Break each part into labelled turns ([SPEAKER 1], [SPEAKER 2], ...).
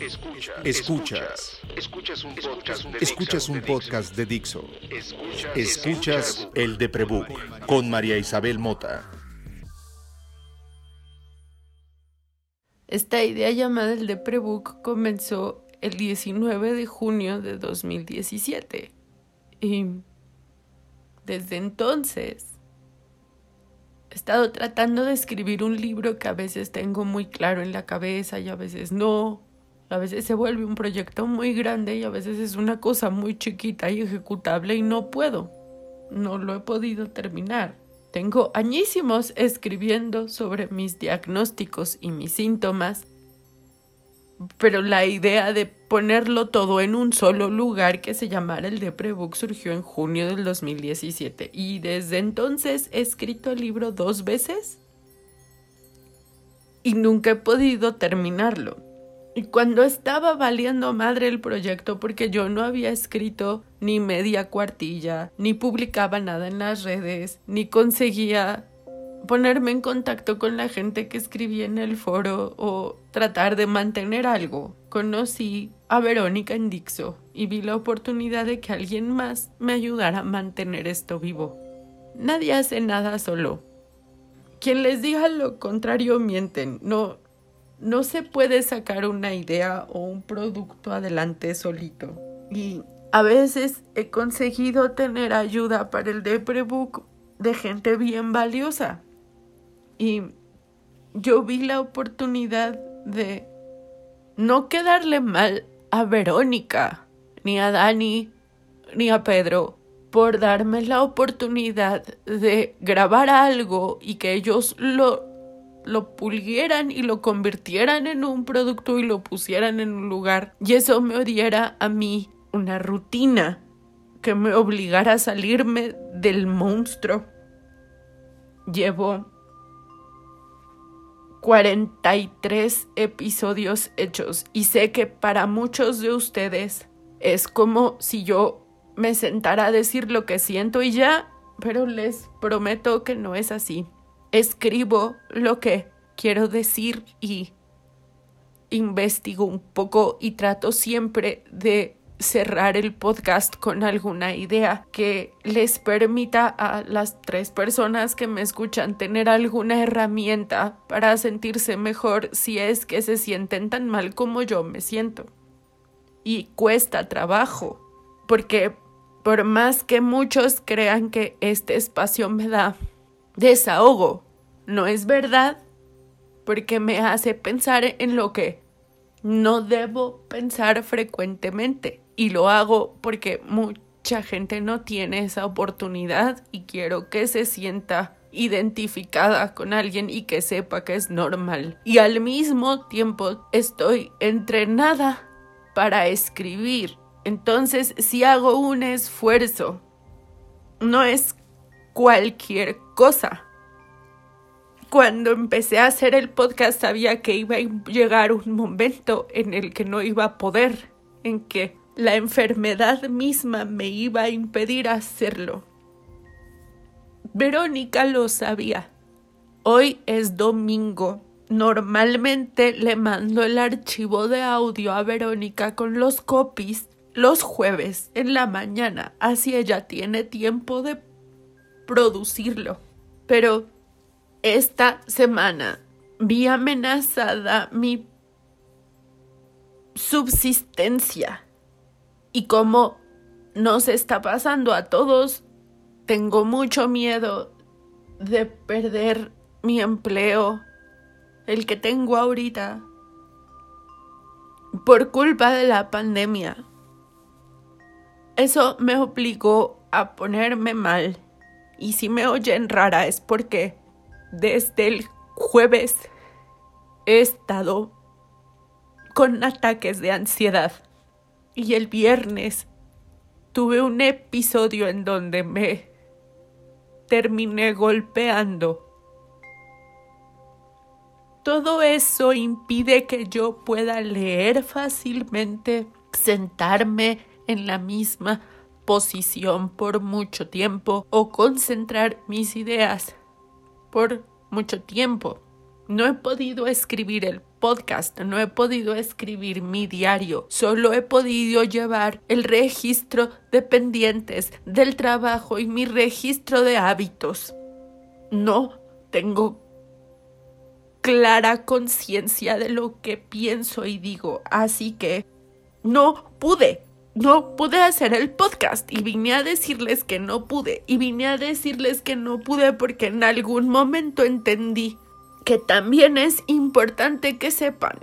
[SPEAKER 1] Escuchas. Escuchas. Escuchas un podcast de, Dixo. Escuchas el de Prebook con María Isabel Mota.
[SPEAKER 2] Esta idea llamada el de Prebook comenzó el 19 de junio de 2017. Y desde entonces he estado tratando de escribir un libro que a veces tengo muy claro en la cabeza y a veces no. A veces se vuelve un proyecto muy grande y a veces es una cosa muy chiquita y ejecutable y no puedo. No lo he podido terminar. Tengo añísimos escribiendo sobre mis diagnósticos y mis síntomas pero la idea de ponerlo todo en un solo lugar que se llamara el Deprebook surgió en junio del 2017 y desde entonces he escrito el libro dos veces y nunca he podido terminarlo. Y cuando estaba valiendo madre el proyecto porque yo no había escrito ni media cuartilla, ni publicaba nada en las redes, ni conseguía ponerme en contacto con la gente que escribía en el foro o tratar de mantener algo. Conocí a Verónica en Dixo y vi la oportunidad de que alguien más me ayudara a mantener esto vivo. Nadie hace nada solo. Quien les diga lo contrario mienten. No, no se puede sacar una idea o un producto adelante solito. Y a veces he conseguido tener ayuda para el Deprebook de gente bien valiosa. Y yo vi la oportunidad de no quedarle mal a Verónica, ni a Dani, ni a Pedro, por darme la oportunidad de grabar algo y que ellos lo, lo pulieran y lo convirtieran en un producto y lo pusieran en un lugar. Y eso me diera a mí una rutina que me obligara a salirme del monstruo. Llevo 43 episodios hechos y sé que para muchos de ustedes es como si yo me sentara a decir lo que siento y ya, pero les prometo que no es así. Escribo lo que quiero decir y investigo un poco y trato siempre de cerrar el podcast con alguna idea que les permita a las tres personas que me escuchan tener alguna herramienta para sentirse mejor si es que se sienten tan mal como yo me siento. Y cuesta trabajo, porque por más que muchos crean que este espacio me da desahogo, no es verdad, porque me hace pensar en lo que no debo pensar frecuentemente y lo hago porque mucha gente no tiene esa oportunidad y quiero que se sienta identificada con alguien y que sepa que es normal. Y al mismo tiempo estoy entrenada para escribir. Entonces, si hago un esfuerzo, no es cualquier cosa. Cuando empecé a hacer el podcast sabía que iba a llegar un momento en el que no iba a poder, en que la enfermedad misma me iba a impedir hacerlo. Verónica lo sabía. Hoy es domingo. Normalmente le mando el archivo de audio a Verónica con los copies los jueves en la mañana, así ella tiene tiempo de producirlo. Pero esta semana vi amenazada mi subsistencia y como nos está pasando a todos, tengo mucho miedo de perder mi empleo, el que tengo ahorita, por culpa de la pandemia. Eso me obligó a ponerme mal. Y si me oyen rara es porque desde el jueves he estado con ataques de ansiedad. Y el viernes tuve un episodio en donde me terminé golpeando. Todo eso impide que yo pueda leer fácilmente, sentarme en la misma posición por mucho tiempo o concentrar mis ideas por mucho tiempo. No he podido escribir el podcast, no he podido escribir mi diario, solo he podido llevar el registro de pendientes del trabajo y mi registro de hábitos. No tengo clara conciencia de lo que pienso y digo, así que no pude no pude hacer el podcast y vine a decirles que no pude y vine a decirles que no pude porque en algún momento entendí que también es importante que sepan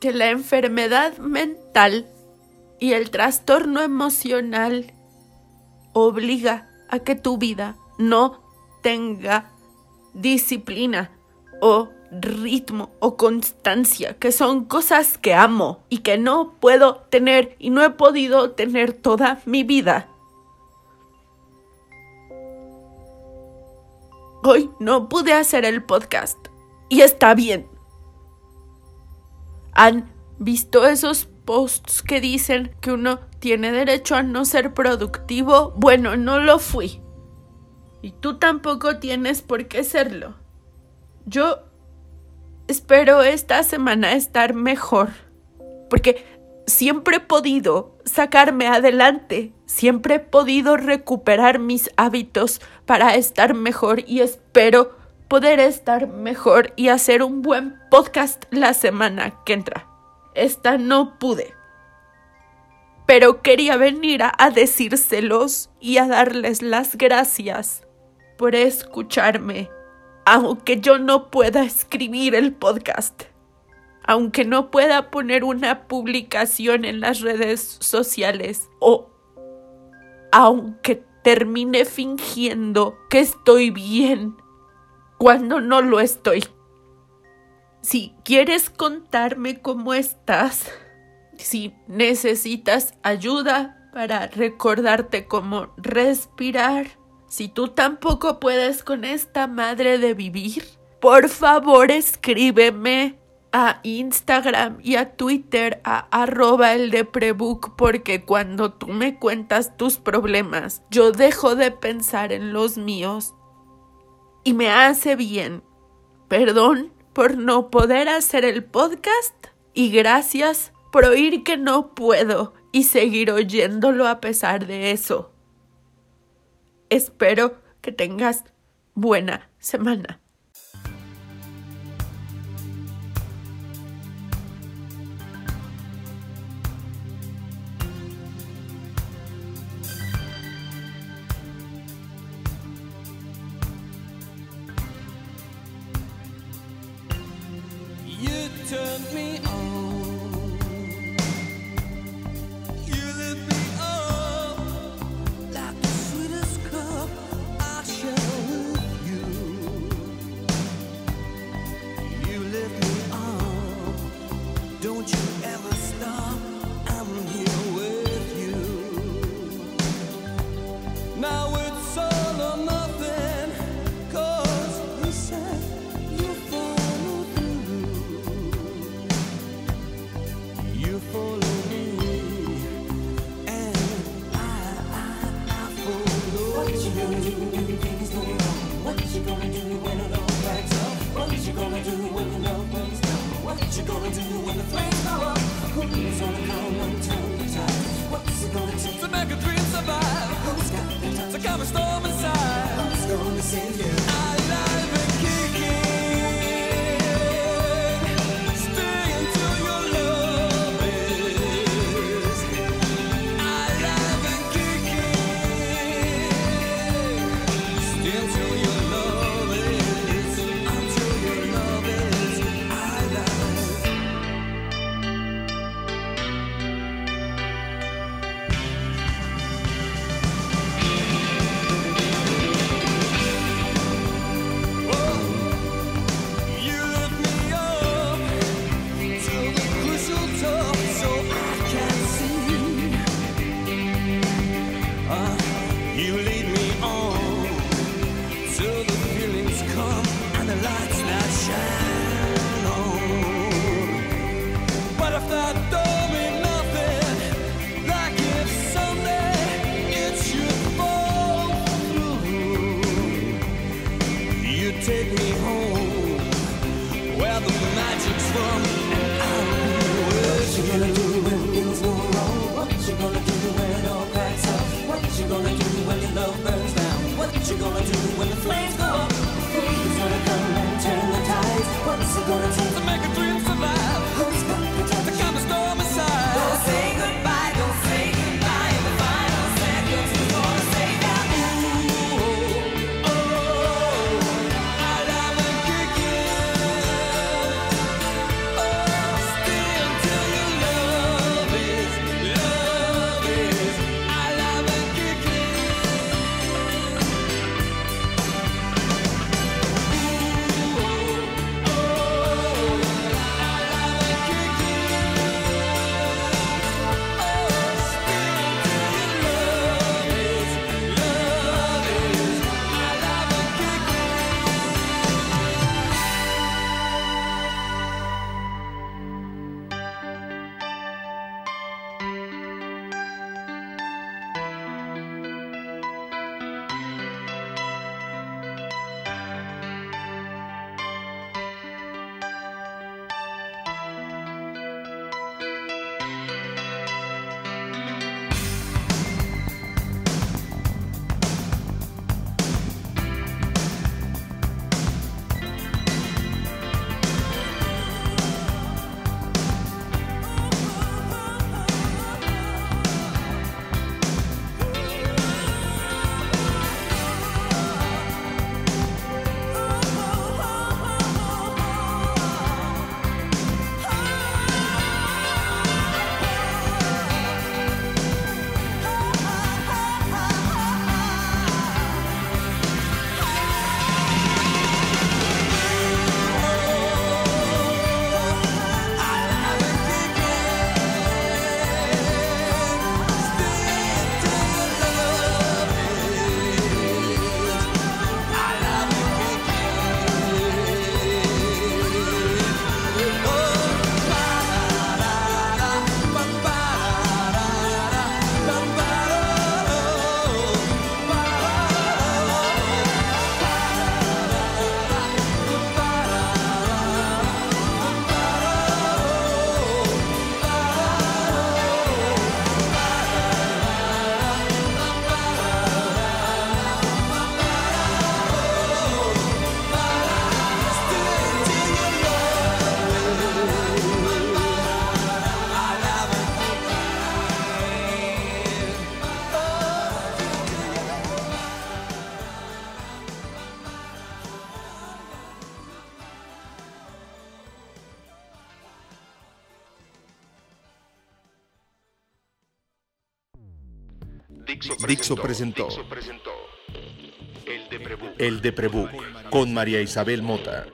[SPEAKER 2] que la enfermedad mental y el trastorno emocional obliga a que tu vida no tenga disciplina o ritmo o constancia, que son cosas que amo y que no puedo tener y no he podido tener toda mi vida. Hoy no pude hacer el podcast y está bien. ¿Han visto esos posts que dicen que uno tiene derecho a no ser productivo? Bueno, no lo fui. Y tú tampoco tienes por qué serlo. Yo espero esta semana estar mejor, porque siempre he podido sacarme adelante, siempre he podido recuperar mis hábitos para estar mejor y espero poder estar mejor y hacer un buen podcast la semana que entra. Esta no pude. Pero quería venir a, a decírselos y a darles las gracias por escucharme aunque yo no pueda escribir el podcast, aunque no pueda poner una publicación en las redes sociales o aunque termine fingiendo que estoy bien cuando no lo estoy. Si quieres contarme cómo estás, si necesitas ayuda para recordarte cómo respirar, si tú tampoco puedes con esta madre de vivir, por favor escríbeme a Instagram y a Twitter a arroba el de prebook porque cuando tú me cuentas tus problemas yo dejo de pensar en los míos y me hace bien. Perdón por no poder hacer el podcast y gracias por oír que no puedo y seguir oyéndolo a pesar de eso. Espero que tengas buena semana.
[SPEAKER 3] Who's got the time to calm a storm inside? Who's gonna save you?
[SPEAKER 1] Dixo presentó El de Prebook con María Isabel Mota.